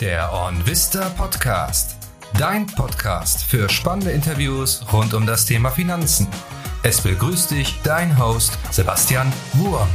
Der OnVista Podcast. Dein Podcast für spannende Interviews rund um das Thema Finanzen. Es begrüßt dich dein Host Sebastian Wurm.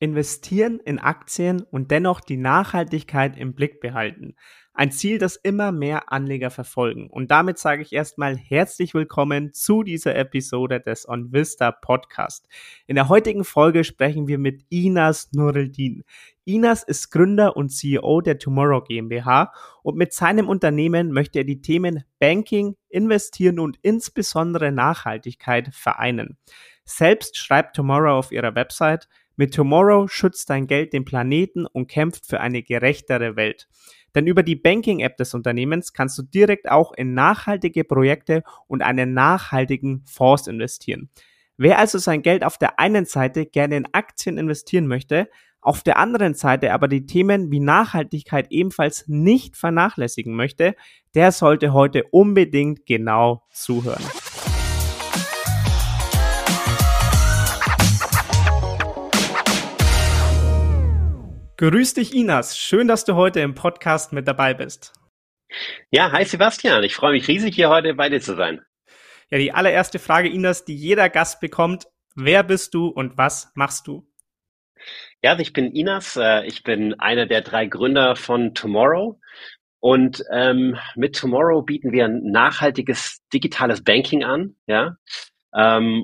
Investieren in Aktien und dennoch die Nachhaltigkeit im Blick behalten. Ein Ziel, das immer mehr Anleger verfolgen. Und damit sage ich erstmal herzlich willkommen zu dieser Episode des OnVista Podcast. In der heutigen Folge sprechen wir mit Inas Nureldin. Inas ist Gründer und CEO der Tomorrow GmbH und mit seinem Unternehmen möchte er die Themen Banking, Investieren und insbesondere Nachhaltigkeit vereinen. Selbst schreibt Tomorrow auf ihrer Website, mit Tomorrow schützt dein Geld den Planeten und kämpft für eine gerechtere Welt. Denn über die Banking-App des Unternehmens kannst du direkt auch in nachhaltige Projekte und einen nachhaltigen Fonds investieren. Wer also sein Geld auf der einen Seite gerne in Aktien investieren möchte, auf der anderen Seite aber die Themen wie Nachhaltigkeit ebenfalls nicht vernachlässigen möchte, der sollte heute unbedingt genau zuhören. Grüß dich, Inas. Schön, dass du heute im Podcast mit dabei bist. Ja, hi Sebastian. Ich freue mich riesig, hier heute bei dir zu sein. Ja, die allererste Frage, Inas, die jeder Gast bekommt. Wer bist du und was machst du? Ja, also ich bin Inas. Äh, ich bin einer der drei Gründer von Tomorrow. Und ähm, mit Tomorrow bieten wir ein nachhaltiges digitales Banking an. Ja,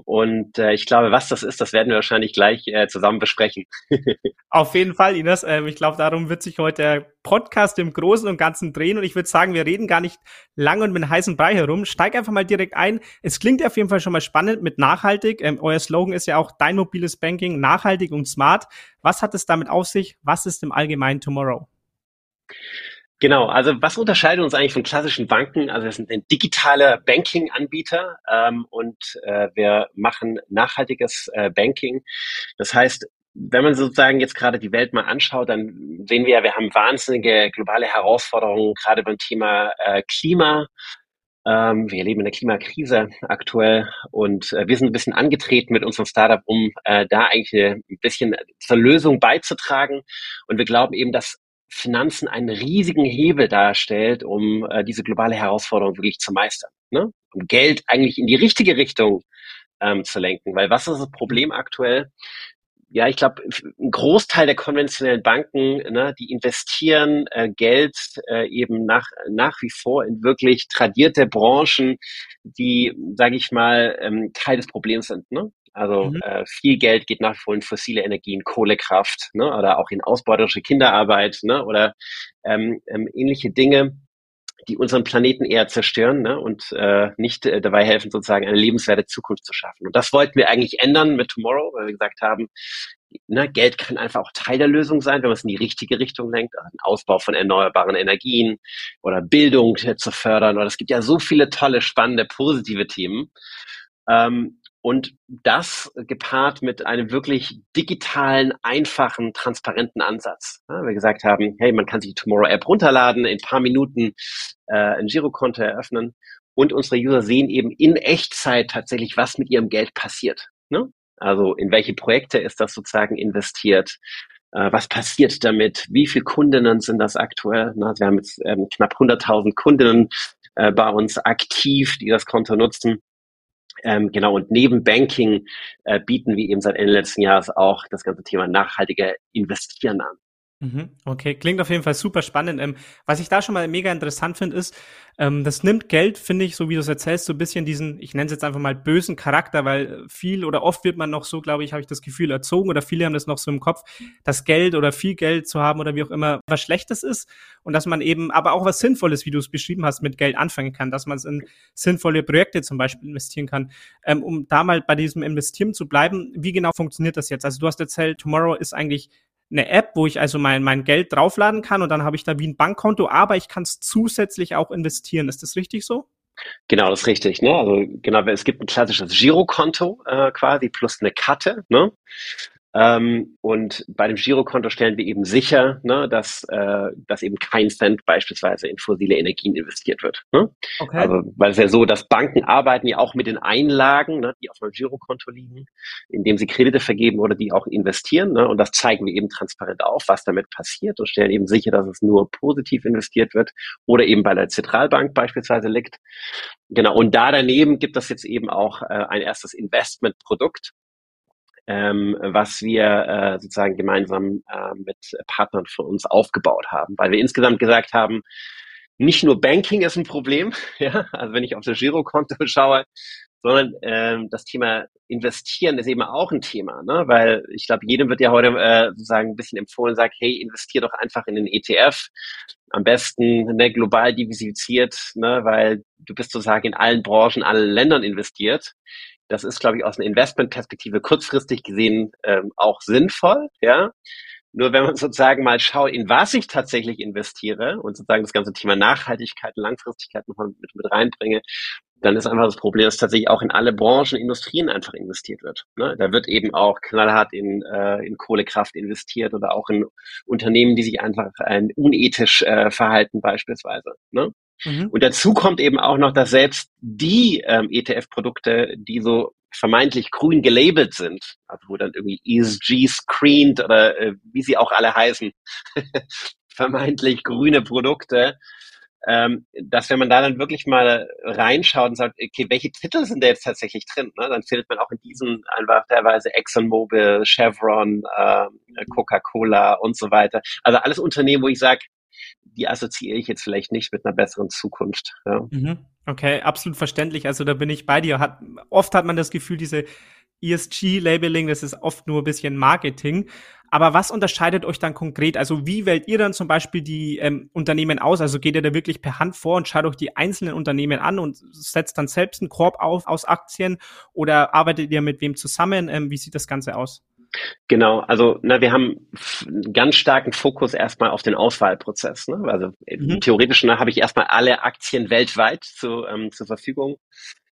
und äh, ich glaube, was das ist, das werden wir wahrscheinlich gleich äh, zusammen besprechen. Auf jeden Fall, Ines. Ähm, ich glaube, darum wird sich heute der Podcast im Großen und Ganzen drehen. Und ich würde sagen, wir reden gar nicht lange und mit heißen Brei herum. Steig einfach mal direkt ein. Es klingt auf jeden Fall schon mal spannend mit nachhaltig. Ähm, euer Slogan ist ja auch dein mobiles Banking, nachhaltig und smart. Was hat es damit auf sich? Was ist im Allgemeinen Tomorrow? Genau, also was unterscheidet uns eigentlich von klassischen Banken? Also wir sind ein digitaler Banking-Anbieter ähm, und äh, wir machen nachhaltiges äh, Banking. Das heißt, wenn man sozusagen jetzt gerade die Welt mal anschaut, dann sehen wir ja, wir haben wahnsinnige globale Herausforderungen, gerade beim Thema äh, Klima. Ähm, wir erleben eine Klimakrise aktuell und äh, wir sind ein bisschen angetreten mit unserem Startup, um äh, da eigentlich ein bisschen zur Lösung beizutragen. Und wir glauben eben, dass Finanzen einen riesigen Hebel darstellt, um äh, diese globale Herausforderung wirklich zu meistern. Ne? Um Geld eigentlich in die richtige Richtung ähm, zu lenken. Weil was ist das Problem aktuell? Ja, ich glaube, ein Großteil der konventionellen Banken, ne, die investieren äh, Geld äh, eben nach, nach wie vor in wirklich tradierte Branchen, die, sage ich mal, ähm, Teil des Problems sind. Ne? Also mhm. äh, viel Geld geht nach wie vor in fossile Energien, Kohlekraft ne, oder auch in ausbeuterische Kinderarbeit ne, oder ähm, ähm, ähnliche Dinge, die unseren Planeten eher zerstören ne, und äh, nicht äh, dabei helfen, sozusagen eine lebenswerte Zukunft zu schaffen. Und das wollten wir eigentlich ändern mit Tomorrow, weil wir gesagt haben, ne, Geld kann einfach auch Teil der Lösung sein, wenn man es in die richtige Richtung lenkt, also den Ausbau von erneuerbaren Energien oder Bildung zu fördern. Oder es gibt ja so viele tolle, spannende, positive Themen. Ähm, und das gepaart mit einem wirklich digitalen, einfachen, transparenten Ansatz. Ja, wir gesagt haben, hey, man kann sich die Tomorrow App runterladen, in ein paar Minuten äh, ein Girokonto eröffnen und unsere User sehen eben in Echtzeit tatsächlich, was mit ihrem Geld passiert. Ne? Also in welche Projekte ist das sozusagen investiert? Äh, was passiert damit? Wie viele Kundinnen sind das aktuell? Na, wir haben jetzt ähm, knapp 100.000 Kundinnen äh, bei uns aktiv, die das Konto nutzen. Ähm, genau, und neben Banking äh, bieten wir eben seit Ende letzten Jahres auch das ganze Thema nachhaltige Investieren an. Mhm. Okay, klingt auf jeden Fall super spannend. Ähm, was ich da schon mal mega interessant finde, ist, ähm, das nimmt Geld, finde ich, so wie du es erzählst, so ein bisschen diesen, ich nenne es jetzt einfach mal bösen Charakter, weil viel oder oft wird man noch so, glaube ich, habe ich das Gefühl, erzogen oder viele haben das noch so im Kopf, dass Geld oder viel Geld zu haben oder wie auch immer was Schlechtes ist und dass man eben aber auch was Sinnvolles, wie du es beschrieben hast, mit Geld anfangen kann, dass man es in sinnvolle Projekte zum Beispiel investieren kann. Ähm, um da mal bei diesem Investieren zu bleiben, wie genau funktioniert das jetzt? Also du hast erzählt, Tomorrow ist eigentlich eine App, wo ich also mein, mein Geld draufladen kann und dann habe ich da wie ein Bankkonto, aber ich kann es zusätzlich auch investieren. Ist das richtig so? Genau, das ist richtig. Ne? Also genau, es gibt ein klassisches Girokonto äh, quasi plus eine Karte. Ne? Ähm, und bei dem Girokonto stellen wir eben sicher, ne, dass, äh, dass eben kein Cent beispielsweise in fossile Energien investiert wird. Ne? Okay. Also, weil es ja so, dass Banken arbeiten ja auch mit den Einlagen, ne, die auf meinem Girokonto liegen, indem sie Kredite vergeben oder die auch investieren. Ne? Und das zeigen wir eben transparent auf, was damit passiert und stellen eben sicher, dass es nur positiv investiert wird oder eben bei der Zentralbank beispielsweise liegt. Genau. Und da daneben gibt es jetzt eben auch äh, ein erstes Investmentprodukt, ähm, was wir äh, sozusagen gemeinsam äh, mit Partnern von uns aufgebaut haben, weil wir insgesamt gesagt haben, nicht nur Banking ist ein Problem, ja, also wenn ich auf das Girokonto schaue, sondern ähm, das Thema Investieren ist eben auch ein Thema, ne? weil ich glaube, jedem wird ja heute äh, sozusagen ein bisschen empfohlen, sagt, hey, investier doch einfach in den ETF, am besten ne, global diversifiziert, ne? weil du bist sozusagen in allen Branchen, allen Ländern investiert. Das ist, glaube ich, aus einer Investmentperspektive kurzfristig gesehen ähm, auch sinnvoll, ja. Nur wenn man sozusagen mal schaut, in was ich tatsächlich investiere und sozusagen das ganze Thema Nachhaltigkeit und Langfristigkeit noch mit, mit reinbringe, dann ist einfach das Problem, dass tatsächlich auch in alle Branchen, Industrien einfach investiert wird. Ne? Da wird eben auch knallhart in, äh, in Kohlekraft investiert oder auch in Unternehmen, die sich einfach äh, unethisch äh, verhalten beispielsweise. Ne? Mhm. Und dazu kommt eben auch noch, dass selbst die ähm, ETF-Produkte, die so vermeintlich grün gelabelt sind, also wo dann irgendwie ESG screened oder äh, wie sie auch alle heißen, vermeintlich grüne Produkte, ähm, dass wenn man da dann wirklich mal reinschaut und sagt, okay, welche Titel sind da jetzt tatsächlich drin, ne? dann findet man auch in diesen einfach teilweise ExxonMobil, Chevron, äh, Coca-Cola und so weiter. Also alles Unternehmen, wo ich sage, die assoziiere ich jetzt vielleicht nicht mit einer besseren Zukunft. Ja. Mhm. Okay, absolut verständlich. Also da bin ich bei dir. Hat, oft hat man das Gefühl, diese ESG-Labeling, das ist oft nur ein bisschen Marketing. Aber was unterscheidet euch dann konkret? Also wie wählt ihr dann zum Beispiel die ähm, Unternehmen aus? Also geht ihr da wirklich per Hand vor und schaut euch die einzelnen Unternehmen an und setzt dann selbst einen Korb auf aus Aktien oder arbeitet ihr mit wem zusammen? Ähm, wie sieht das Ganze aus? Genau, also na, wir haben einen ganz starken Fokus erstmal auf den Auswahlprozess. Ne? Also mhm. theoretisch habe ich erstmal alle Aktien weltweit zu, ähm, zur Verfügung,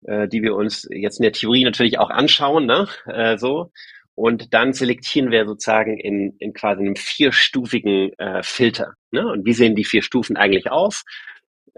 äh, die wir uns jetzt in der Theorie natürlich auch anschauen, ne? äh, so. Und dann selektieren wir sozusagen in, in quasi einem vierstufigen äh, Filter. Ne? Und wie sehen die vier Stufen eigentlich aus?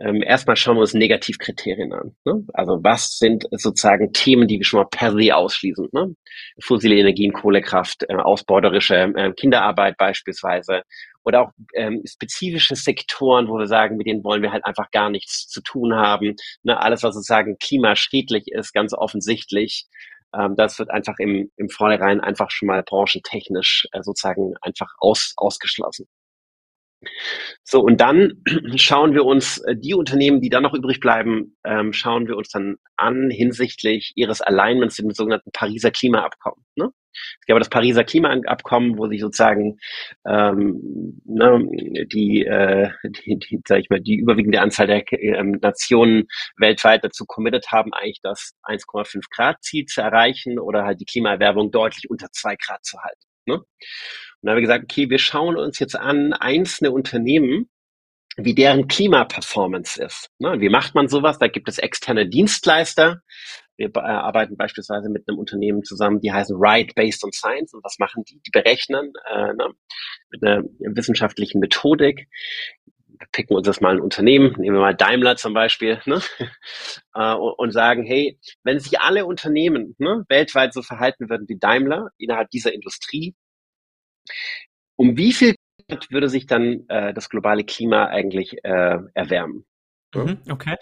Ähm, erstmal schauen wir uns Negativkriterien an. Ne? Also was sind sozusagen Themen, die wir schon mal per se ausschließen? Ne? Fossile Energien, Kohlekraft, äh, ausbeuterische äh, Kinderarbeit beispielsweise oder auch ähm, spezifische Sektoren, wo wir sagen, mit denen wollen wir halt einfach gar nichts zu tun haben. Ne? Alles, was sozusagen klimaschädlich ist, ganz offensichtlich. Ähm, das wird einfach im, im Vornherein einfach schon mal branchentechnisch äh, sozusagen einfach aus, ausgeschlossen. So, und dann schauen wir uns äh, die Unternehmen, die dann noch übrig bleiben, ähm, schauen wir uns dann an hinsichtlich ihres Alignments mit dem sogenannten Pariser Klimaabkommen. Ne? Es gab das Pariser Klimaabkommen, wo sich sozusagen ähm, ne, die, äh, die, die, sag ich mal, die überwiegende Anzahl der ähm, Nationen weltweit dazu committed haben, eigentlich das 1,5 Grad Ziel zu erreichen oder halt die Klimaerwärmung deutlich unter zwei Grad zu halten. Ne? Und dann haben wir gesagt, okay, wir schauen uns jetzt an einzelne Unternehmen, wie deren Klimaperformance ist. Ne? Wie macht man sowas? Da gibt es externe Dienstleister. Wir äh, arbeiten beispielsweise mit einem Unternehmen zusammen, die heißen Right Based on Science. Und was machen die? Die berechnen äh, ne, mit einer wissenschaftlichen Methodik. Wir picken uns das mal ein Unternehmen, nehmen wir mal Daimler zum Beispiel, ne? äh, und sagen, hey, wenn sich alle Unternehmen ne, weltweit so verhalten würden wie Daimler innerhalb dieser Industrie, um wie viel würde sich dann äh, das globale Klima eigentlich äh, erwärmen? Mhm, okay.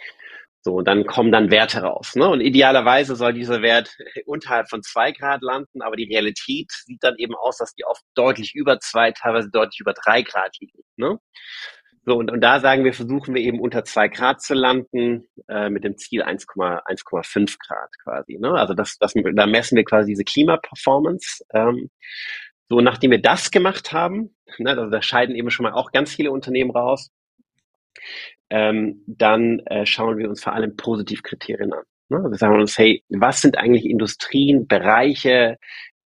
So, und dann kommen dann Werte raus. Ne? Und idealerweise soll dieser Wert unterhalb von zwei Grad landen, aber die Realität sieht dann eben aus, dass die oft deutlich über zwei, teilweise deutlich über drei Grad liegen. Ne? So, und, und da sagen wir, versuchen wir eben unter zwei Grad zu landen, äh, mit dem Ziel 1,5 Grad quasi. Ne? Also das, das, da messen wir quasi diese Klimaperformance. Ähm, so, nachdem wir das gemacht haben, ne, also da scheiden eben schon mal auch ganz viele Unternehmen raus, ähm, dann äh, schauen wir uns vor allem Positivkriterien an. Ne? Wir sagen uns, hey, was sind eigentlich Industrien, Bereiche,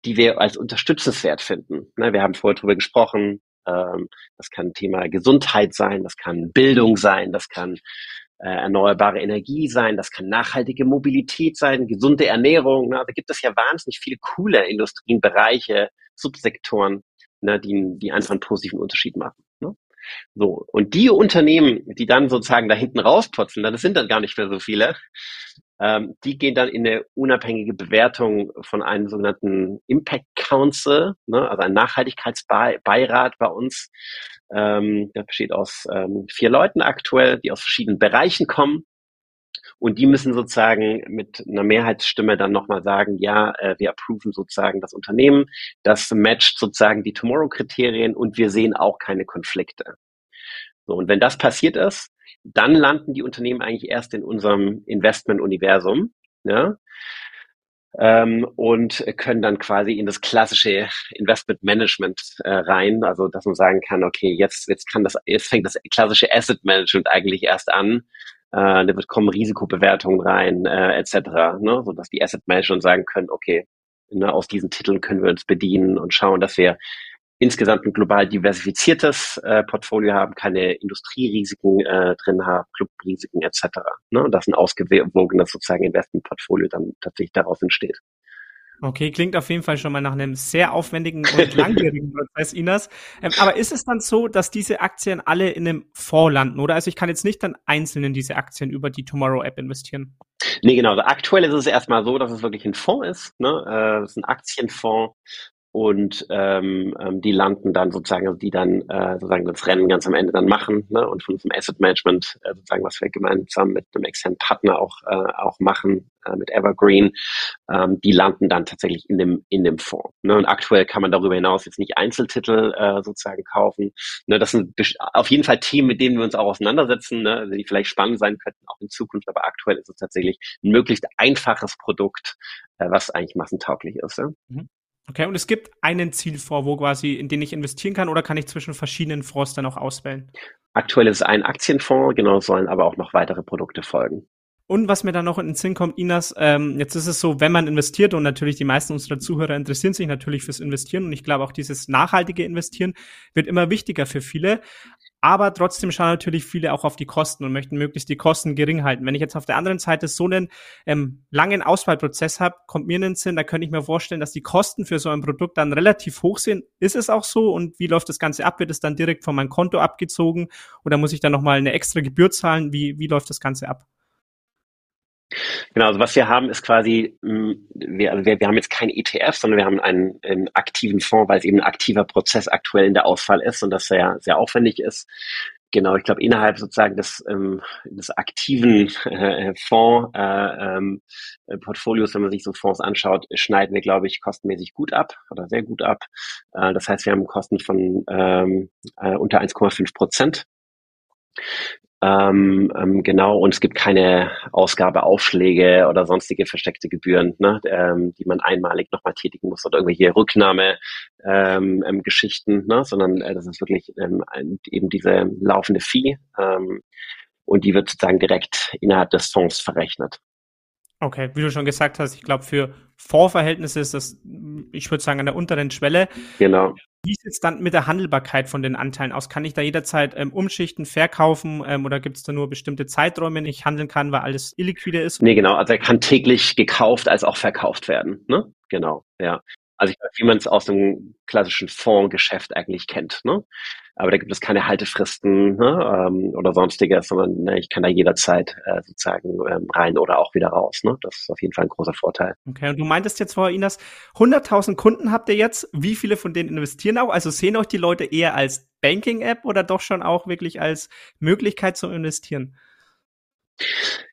die wir als unterstützenswert finden? Ne, wir haben vorher drüber gesprochen, ähm, das kann Thema Gesundheit sein, das kann Bildung sein, das kann äh, erneuerbare Energie sein, das kann nachhaltige Mobilität sein, gesunde Ernährung. Ne? Da gibt es ja wahnsinnig viele coole Industrienbereiche, Subsektoren, ne, die, die einfach einen positiven Unterschied machen. Ne? So. Und die Unternehmen, die dann sozusagen da hinten rausputzeln, das sind dann gar nicht mehr so viele, ähm, die gehen dann in eine unabhängige Bewertung von einem sogenannten Impact Council, ne, also ein Nachhaltigkeitsbeirat bei uns. Ähm, der besteht aus ähm, vier Leuten aktuell, die aus verschiedenen Bereichen kommen. Und die müssen sozusagen mit einer Mehrheitsstimme dann nochmal sagen, ja, äh, wir approven sozusagen das Unternehmen, das matcht sozusagen die Tomorrow-Kriterien und wir sehen auch keine Konflikte. So, und wenn das passiert ist, dann landen die Unternehmen eigentlich erst in unserem Investment-Universum. Ja? Ähm, und können dann quasi in das klassische Investment Management äh, rein, also dass man sagen kann, okay, jetzt jetzt kann das jetzt fängt das klassische Asset Management eigentlich erst an, äh, da wird kommen Risikobewertungen rein, äh, etc., ne, so dass die Asset Manager sagen können, okay, ne, aus diesen Titeln können wir uns bedienen und schauen, dass wir insgesamt ein global diversifiziertes äh, Portfolio haben, keine Industrierisiken äh, drin haben, Clubrisiken etc. Ne? Und dass ein ausgewogenes sozusagen Investmentportfolio dann tatsächlich daraus entsteht. Okay, klingt auf jeden Fall schon mal nach einem sehr aufwendigen und langwierigen Prozess, Inas. Ähm, aber ist es dann so, dass diese Aktien alle in einem Fonds landen, oder? Also ich kann jetzt nicht dann einzeln in diese Aktien über die Tomorrow App investieren. Nee, genau. Also aktuell ist es erstmal so, dass es wirklich ein Fonds ist. Ne? Äh, es ist ein Aktienfonds und ähm, ähm, die landen dann sozusagen, also die dann äh, sozusagen das Rennen ganz am Ende dann machen ne? und von unserem Asset Management äh, sozusagen, was wir gemeinsam mit einem externen Partner auch äh, auch machen äh, mit Evergreen, ähm, die landen dann tatsächlich in dem in dem Fonds. Ne? Und aktuell kann man darüber hinaus jetzt nicht Einzeltitel äh, sozusagen kaufen. Ne? Das sind auf jeden Fall Themen, mit denen wir uns auch auseinandersetzen, ne? Die vielleicht spannend sein könnten auch in Zukunft, aber aktuell ist es tatsächlich ein möglichst einfaches Produkt, äh, was eigentlich massentauglich ist. Ja? Mhm. Okay, und es gibt einen Zielfonds, wo quasi, in den ich investieren kann, oder kann ich zwischen verschiedenen Fonds dann auch auswählen? Aktuell ist es ein Aktienfonds, genau, sollen aber auch noch weitere Produkte folgen. Und was mir dann noch in den Sinn kommt, Inas, ähm, jetzt ist es so, wenn man investiert und natürlich die meisten unserer Zuhörer interessieren sich natürlich fürs Investieren und ich glaube auch dieses nachhaltige Investieren wird immer wichtiger für viele. Aber trotzdem schauen natürlich viele auch auf die Kosten und möchten möglichst die Kosten gering halten. Wenn ich jetzt auf der anderen Seite so einen ähm, langen Auswahlprozess habe, kommt mir in den Sinn, da könnte ich mir vorstellen, dass die Kosten für so ein Produkt dann relativ hoch sind. Ist es auch so? Und wie läuft das Ganze ab? Wird es dann direkt von meinem Konto abgezogen oder muss ich dann nochmal eine extra Gebühr zahlen? Wie, wie läuft das Ganze ab? Genau, also was wir haben ist quasi, mm, wir, also wir, wir haben jetzt kein ETF, sondern wir haben einen, einen aktiven Fonds, weil es eben ein aktiver Prozess aktuell in der Auswahl ist und das sehr, sehr aufwendig ist. Genau, ich glaube, innerhalb sozusagen des, ähm, des aktiven äh, Fonds äh, ähm, Portfolios, wenn man sich so Fonds anschaut, schneiden wir, glaube ich, kostenmäßig gut ab oder sehr gut ab. Äh, das heißt, wir haben Kosten von ähm, äh, unter 1,5 Prozent. Ähm, ähm, genau, und es gibt keine Ausgabeaufschläge oder sonstige versteckte Gebühren, ne, ähm, die man einmalig nochmal tätigen muss oder irgendwelche Rücknahme-Geschichten, ähm, ne, sondern äh, das ist wirklich ähm, eben diese laufende Fee ähm, und die wird sozusagen direkt innerhalb des Fonds verrechnet. Okay, wie du schon gesagt hast, ich glaube, für Fondsverhältnisse ist das, ich würde sagen, an der unteren Schwelle. Genau. Wie sieht es dann mit der Handelbarkeit von den Anteilen aus? Kann ich da jederzeit ähm, umschichten, verkaufen ähm, oder gibt es da nur bestimmte Zeiträume, in denen ich handeln kann, weil alles illiquide ist? Nee, genau. Also er kann täglich gekauft als auch verkauft werden. Ne? Genau, ja. Also wie man es aus dem klassischen Fondsgeschäft eigentlich kennt. Ne? Aber da gibt es keine Haltefristen ne, ähm, oder sonstiges, sondern ne, ich kann da jederzeit äh, sozusagen ähm, rein oder auch wieder raus. Ne? Das ist auf jeden Fall ein großer Vorteil. Okay, und du meintest jetzt vorher, Inas, 100.000 Kunden habt ihr jetzt. Wie viele von denen investieren auch? Also sehen euch die Leute eher als Banking-App oder doch schon auch wirklich als Möglichkeit zu investieren?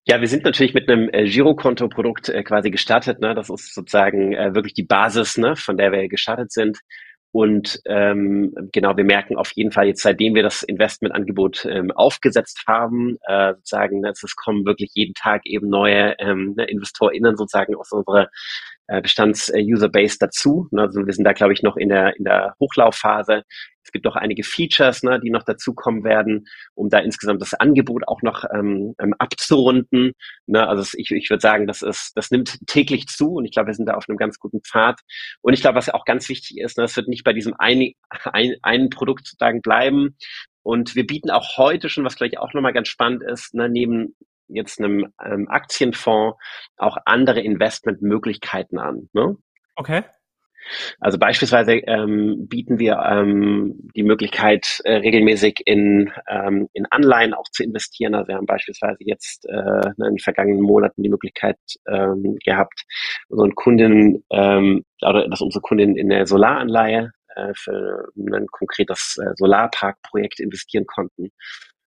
Ja, wir sind natürlich mit einem äh, Girokonto-Produkt äh, quasi gestartet. Ne? Das ist sozusagen äh, wirklich die Basis, ne, von der wir gestartet sind. Und ähm, genau, wir merken auf jeden Fall jetzt, seitdem wir das Investmentangebot ähm, aufgesetzt haben, äh, sozusagen, ne, es kommen wirklich jeden Tag eben neue ähm, ne, InvestorInnen sozusagen aus unserer Bestands-User-Base dazu. Ne, also wir sind da, glaube ich, noch in der, in der Hochlaufphase. Es gibt auch einige Features, ne, die noch dazukommen werden, um da insgesamt das Angebot auch noch ähm, ähm, abzurunden. Ne, also ich, ich würde sagen, das ist, das nimmt täglich zu und ich glaube, wir sind da auf einem ganz guten Pfad. Und ich glaube, was auch ganz wichtig ist, ne, es wird nicht bei diesem einen, ein, einen Produkt sozusagen bleiben. Und wir bieten auch heute schon, was gleich auch nochmal ganz spannend ist, ne, neben jetzt einem ähm, Aktienfonds auch andere Investmentmöglichkeiten an. Ne? Okay. Also beispielsweise ähm, bieten wir ähm, die Möglichkeit, äh, regelmäßig in, ähm, in Anleihen auch zu investieren. Also wir haben beispielsweise jetzt äh, in den vergangenen Monaten die Möglichkeit ähm, gehabt, unseren Kunden ähm, oder dass unsere Kunden in der Solaranleihe äh, für ein konkretes äh, Solarparkprojekt investieren konnten.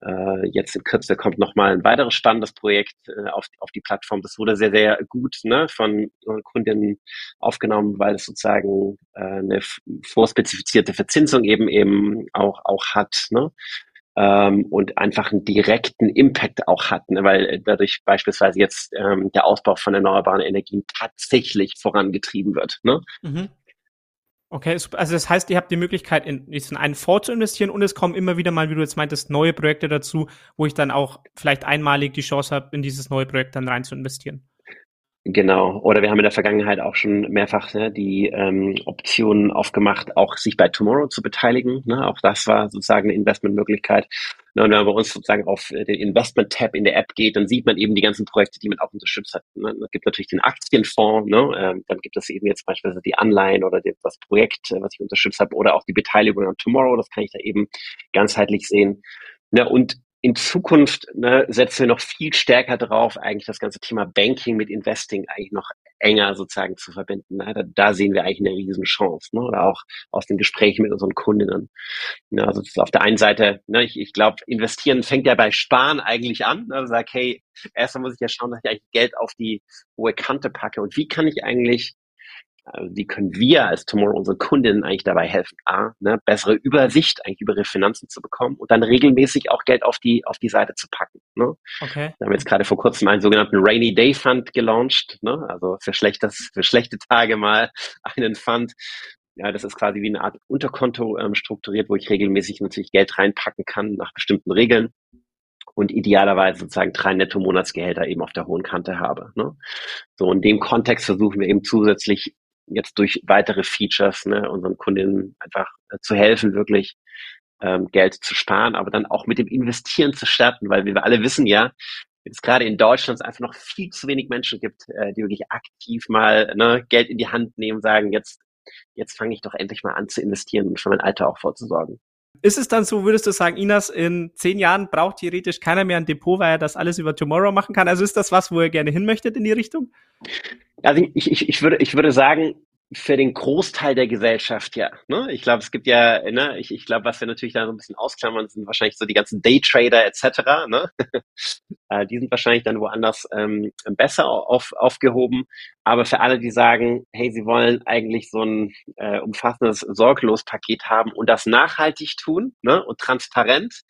Äh, jetzt in Kürze kommt nochmal ein weiteres spannendes Projekt äh, auf, auf die Plattform. Das wurde sehr, sehr gut ne, von Kundinnen aufgenommen, weil es sozusagen äh, eine vorspezifizierte Verzinsung eben eben auch, auch hat. Ne? Ähm, und einfach einen direkten Impact auch hat, ne, weil dadurch beispielsweise jetzt ähm, der Ausbau von erneuerbaren Energien tatsächlich vorangetrieben wird. Ne? Mhm. Okay, also das heißt, ihr habt die Möglichkeit, in, in einen Fonds zu investieren und es kommen immer wieder mal, wie du jetzt meintest, neue Projekte dazu, wo ich dann auch vielleicht einmalig die Chance habe, in dieses neue Projekt dann rein zu investieren. Genau. Oder wir haben in der Vergangenheit auch schon mehrfach ne, die ähm, Optionen aufgemacht, auch sich bei Tomorrow zu beteiligen. Ne? Auch das war sozusagen eine Investmentmöglichkeit. Ne, und wenn man bei uns sozusagen auf den Investment-Tab in der App geht, dann sieht man eben die ganzen Projekte, die man auch unterstützt hat. Ne? Es gibt natürlich den Aktienfonds, ne? ähm, dann gibt es eben jetzt beispielsweise die Anleihen oder das Projekt, äh, was ich unterstützt habe, oder auch die Beteiligung an Tomorrow, das kann ich da eben ganzheitlich sehen. Ne? Und in Zukunft ne, setzen wir noch viel stärker drauf, eigentlich das ganze Thema Banking mit Investing eigentlich noch enger sozusagen zu verbinden. Ne? Da, da sehen wir eigentlich eine riesen Chance. Ne? Oder auch aus den Gesprächen mit unseren Kundinnen. Ne? Also auf der einen Seite, ne, ich, ich glaube, investieren fängt ja bei Sparen eigentlich an. Ne? Sag, hey, erstmal muss ich ja schauen, dass ich eigentlich Geld auf die hohe Kante packe. Und wie kann ich eigentlich also wie können wir als Tomorrow unsere Kundinnen eigentlich dabei helfen, A, ne, bessere Übersicht eigentlich über ihre Finanzen zu bekommen und dann regelmäßig auch Geld auf die, auf die Seite zu packen. Ne? Okay. Wir haben jetzt gerade vor kurzem einen sogenannten Rainy Day Fund gelauncht, ne? also für, schlechtes, für schlechte Tage mal einen Fund. Ja, das ist quasi wie eine Art Unterkonto ähm, strukturiert, wo ich regelmäßig natürlich Geld reinpacken kann nach bestimmten Regeln und idealerweise sozusagen drei Netto-Monatsgehälter eben auf der hohen Kante habe. Ne? So in dem Kontext versuchen wir eben zusätzlich jetzt durch weitere Features ne, unseren Kundinnen einfach äh, zu helfen, wirklich ähm, Geld zu sparen, aber dann auch mit dem Investieren zu starten, weil wir alle wissen ja, es gerade in Deutschland einfach noch viel zu wenig Menschen gibt, äh, die wirklich aktiv mal ne, Geld in die Hand nehmen, sagen, jetzt, jetzt fange ich doch endlich mal an zu investieren und für mein Alter auch vorzusorgen. Ist es dann so, würdest du sagen, Inas, in zehn Jahren braucht theoretisch keiner mehr ein Depot, weil er das alles über Tomorrow machen kann? Also ist das was, wo ihr gerne hin möchtet in die Richtung? Also ich, ich, ich, würde, ich würde sagen, für den Großteil der Gesellschaft ja. Ne? Ich glaube, es gibt ja, ne, ich, ich glaube, was wir natürlich da so ein bisschen ausklammern, sind wahrscheinlich so die ganzen Daytrader etc. Ne? Äh, die sind wahrscheinlich dann woanders ähm, besser auf, aufgehoben. Aber für alle, die sagen, hey, sie wollen eigentlich so ein äh, umfassendes Sorglos-Paket haben und das nachhaltig tun ne? und transparent,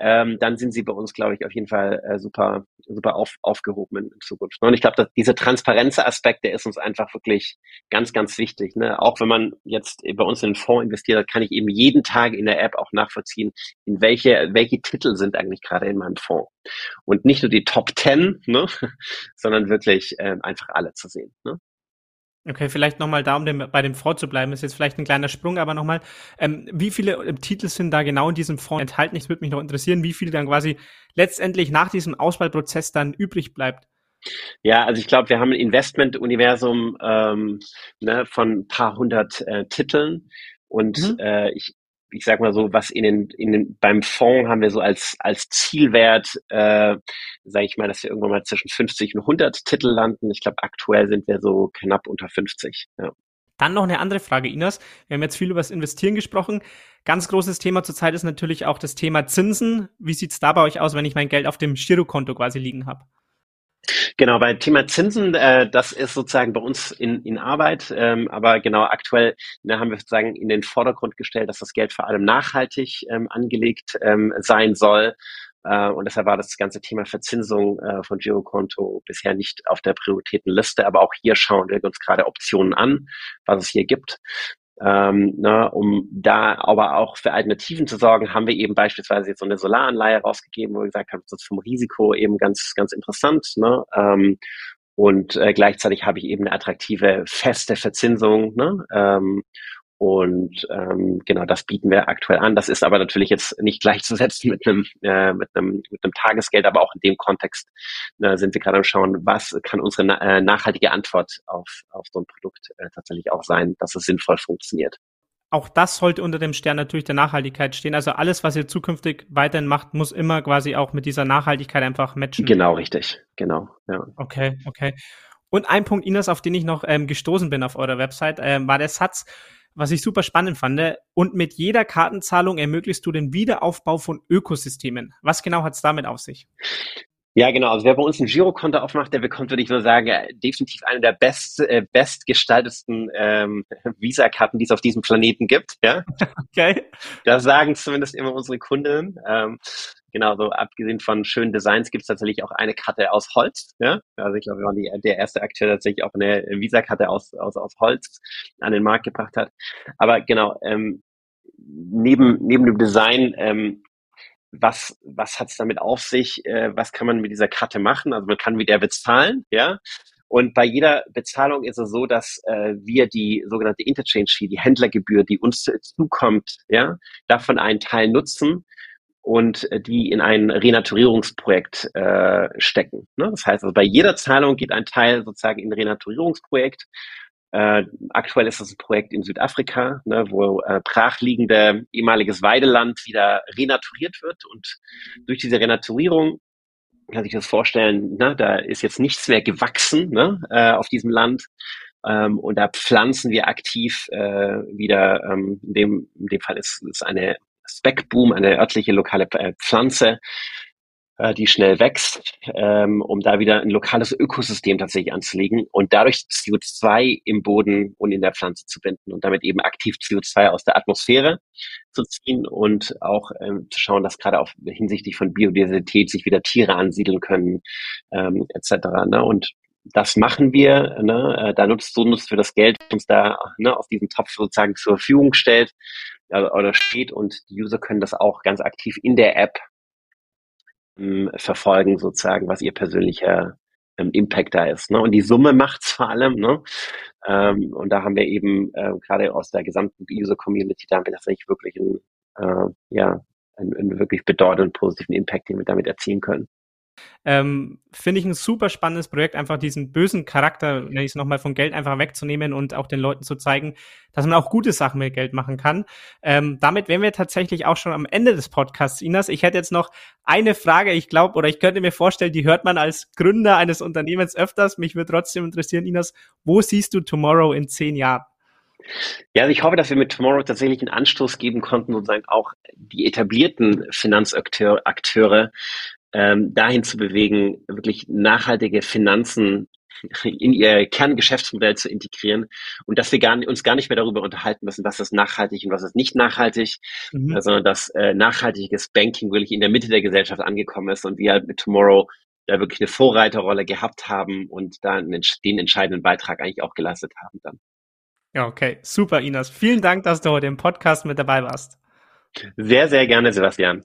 ähm, dann sind sie bei uns, glaube ich, auf jeden Fall äh, super, super auf, aufgehoben in, in Zukunft. Und ich glaube, dass dieser Transparenzaspekt, der ist uns einfach wirklich ganz, ganz wichtig. Ne? Auch wenn man jetzt bei uns in den Fonds investiert, kann ich eben jeden Tag in der App auch nachvollziehen, in welche, welche Titel sind eigentlich gerade in meinem Fonds. Und nicht nur die Top Ten, ne? sondern wirklich äh, einfach alle zu sehen. Ne? Okay, vielleicht nochmal da, um dem, bei dem Fonds zu bleiben, ist jetzt vielleicht ein kleiner Sprung, aber nochmal, ähm, wie viele äh, Titel sind da genau in diesem Fonds enthalten? Es würde mich noch interessieren, wie viel dann quasi letztendlich nach diesem Auswahlprozess dann übrig bleibt. Ja, also ich glaube, wir haben ein Investment-Universum ähm, ne, von ein paar hundert äh, Titeln und mhm. äh, ich, ich sag mal so, was in den, in den, beim Fonds haben wir so als, als Zielwert, äh, sage ich mal, dass wir irgendwann mal zwischen 50 und 100 Titel landen. Ich glaube, aktuell sind wir so knapp unter 50. Ja. Dann noch eine andere Frage, Inas. Wir haben jetzt viel über das Investieren gesprochen. Ganz großes Thema zurzeit ist natürlich auch das Thema Zinsen. Wie sieht's da bei euch aus, wenn ich mein Geld auf dem Girokonto quasi liegen habe? Genau, bei Thema Zinsen, äh, das ist sozusagen bei uns in, in Arbeit, ähm, aber genau aktuell ne, haben wir sozusagen in den Vordergrund gestellt, dass das Geld vor allem nachhaltig ähm, angelegt ähm, sein soll. Äh, und deshalb war das ganze Thema Verzinsung äh, von Girokonto bisher nicht auf der Prioritätenliste, aber auch hier schauen wir uns gerade Optionen an, was es hier gibt. Ähm, ne, um da aber auch für Alternativen zu sorgen, haben wir eben beispielsweise jetzt so eine Solaranleihe rausgegeben, wo wir gesagt haben, das ist vom Risiko eben ganz, ganz interessant. Ne? Ähm, und äh, gleichzeitig habe ich eben eine attraktive feste Verzinsung. Ne? Ähm, Und ähm, genau das bieten wir aktuell an. Das ist aber natürlich jetzt nicht gleichzusetzen mit einem, äh, mit einem, mit einem Tagesgeld, aber auch in dem Kontext äh, sind wir gerade am Schauen, was kann unsere na äh, nachhaltige Antwort auf, auf so ein Produkt äh, tatsächlich auch sein, dass es sinnvoll funktioniert. Auch das sollte unter dem Stern natürlich der Nachhaltigkeit stehen. Also alles, was ihr zukünftig weiterhin macht, muss immer quasi auch mit dieser Nachhaltigkeit einfach matchen. Genau, richtig. Genau. Ja. Okay, okay. Und ein Punkt, Ines, auf den ich noch ähm, gestoßen bin auf eurer Website, ähm, war der Satz, was ich super spannend fand. Und mit jeder Kartenzahlung ermöglichst du den Wiederaufbau von Ökosystemen. Was genau hat es damit auf sich? Ja, genau. Also wer bei uns ein Girokonto aufmacht, der bekommt, würde ich nur sagen, definitiv eine der best, äh, bestgestaltetsten ähm, Visa-Karten, die es auf diesem Planeten gibt. Ja? Okay. Das sagen zumindest immer unsere Kunden. Ähm, genau, so abgesehen von schönen Designs gibt es tatsächlich auch eine Karte aus Holz. Ja? Also ich glaube, wir waren die, der erste Akteur tatsächlich auch eine Visa-Karte aus, aus, aus Holz an den Markt gebracht hat. Aber genau, ähm, neben, neben dem Design ähm, was, was hat es damit auf sich, äh, was kann man mit dieser Karte machen? Also man kann mit der bezahlen, ja. Und bei jeder Bezahlung ist es so, dass äh, wir die sogenannte Interchange Fee, die Händlergebühr, die uns zukommt, ja, davon einen Teil nutzen und äh, die in ein Renaturierungsprojekt äh, stecken. Ne? Das heißt, also bei jeder Zahlung geht ein Teil sozusagen in ein Renaturierungsprojekt äh, aktuell ist das ein Projekt in Südafrika, ne, wo äh, brachliegende ehemaliges Weideland wieder renaturiert wird. Und durch diese Renaturierung kann sich das vorstellen, ne, da ist jetzt nichts mehr gewachsen ne, äh, auf diesem Land. Ähm, und da pflanzen wir aktiv äh, wieder, ähm, in, dem, in dem Fall ist es eine Speckboom, eine örtliche lokale äh, Pflanze, äh, die schnell wächst, ähm, um da wieder ein lokales Ökosystem tatsächlich anzulegen und dadurch CO2 im Boden und in der Pflanze zu binden und damit eben aktiv CO2 aus der Atmosphäre zu ziehen und auch ähm, zu schauen, dass gerade auch hinsichtlich von Biodiversität sich wieder Tiere ansiedeln können, ähm, etc. Ne? Und das machen wir, ne? Äh, da nutzt so nutzt wir das Geld, uns da ne, aus diesem Topf sozusagen zur Verfügung stellt oder steht und die User können das auch ganz aktiv in der App ähm, verfolgen, sozusagen, was ihr persönlicher ähm, Impact da ist. Ne? Und die Summe macht's vor allem. Ne? Ähm, und da haben wir eben äh, gerade aus der gesamten User-Community, da haben wir tatsächlich wirklich einen, äh, ja, einen, einen wirklich bedeutenden positiven Impact, den wir damit erzielen können. Ähm, Finde ich ein super spannendes Projekt, einfach diesen bösen Charakter, nenne ich es nochmal, von Geld einfach wegzunehmen und auch den Leuten zu zeigen, dass man auch gute Sachen mit Geld machen kann. Ähm, damit wären wir tatsächlich auch schon am Ende des Podcasts, Inas. Ich hätte jetzt noch eine Frage, ich glaube, oder ich könnte mir vorstellen, die hört man als Gründer eines Unternehmens öfters. Mich würde trotzdem interessieren, Inas, wo siehst du Tomorrow in zehn Jahren? Ja, also ich hoffe, dass wir mit Tomorrow tatsächlich einen Anstoß geben konnten, sozusagen auch die etablierten Finanzakteure Akteure, ähm, dahin zu bewegen, wirklich nachhaltige Finanzen in ihr Kerngeschäftsmodell zu integrieren und dass wir gar, uns gar nicht mehr darüber unterhalten müssen, was ist nachhaltig und was ist nicht nachhaltig, mhm. äh, sondern dass äh, nachhaltiges Banking wirklich in der Mitte der Gesellschaft angekommen ist und wir halt mit Tomorrow da wirklich eine Vorreiterrolle gehabt haben und da den entscheidenden Beitrag eigentlich auch geleistet haben dann. Ja, okay, super, Inas. Vielen Dank, dass du heute im Podcast mit dabei warst. Sehr, sehr gerne, Sebastian.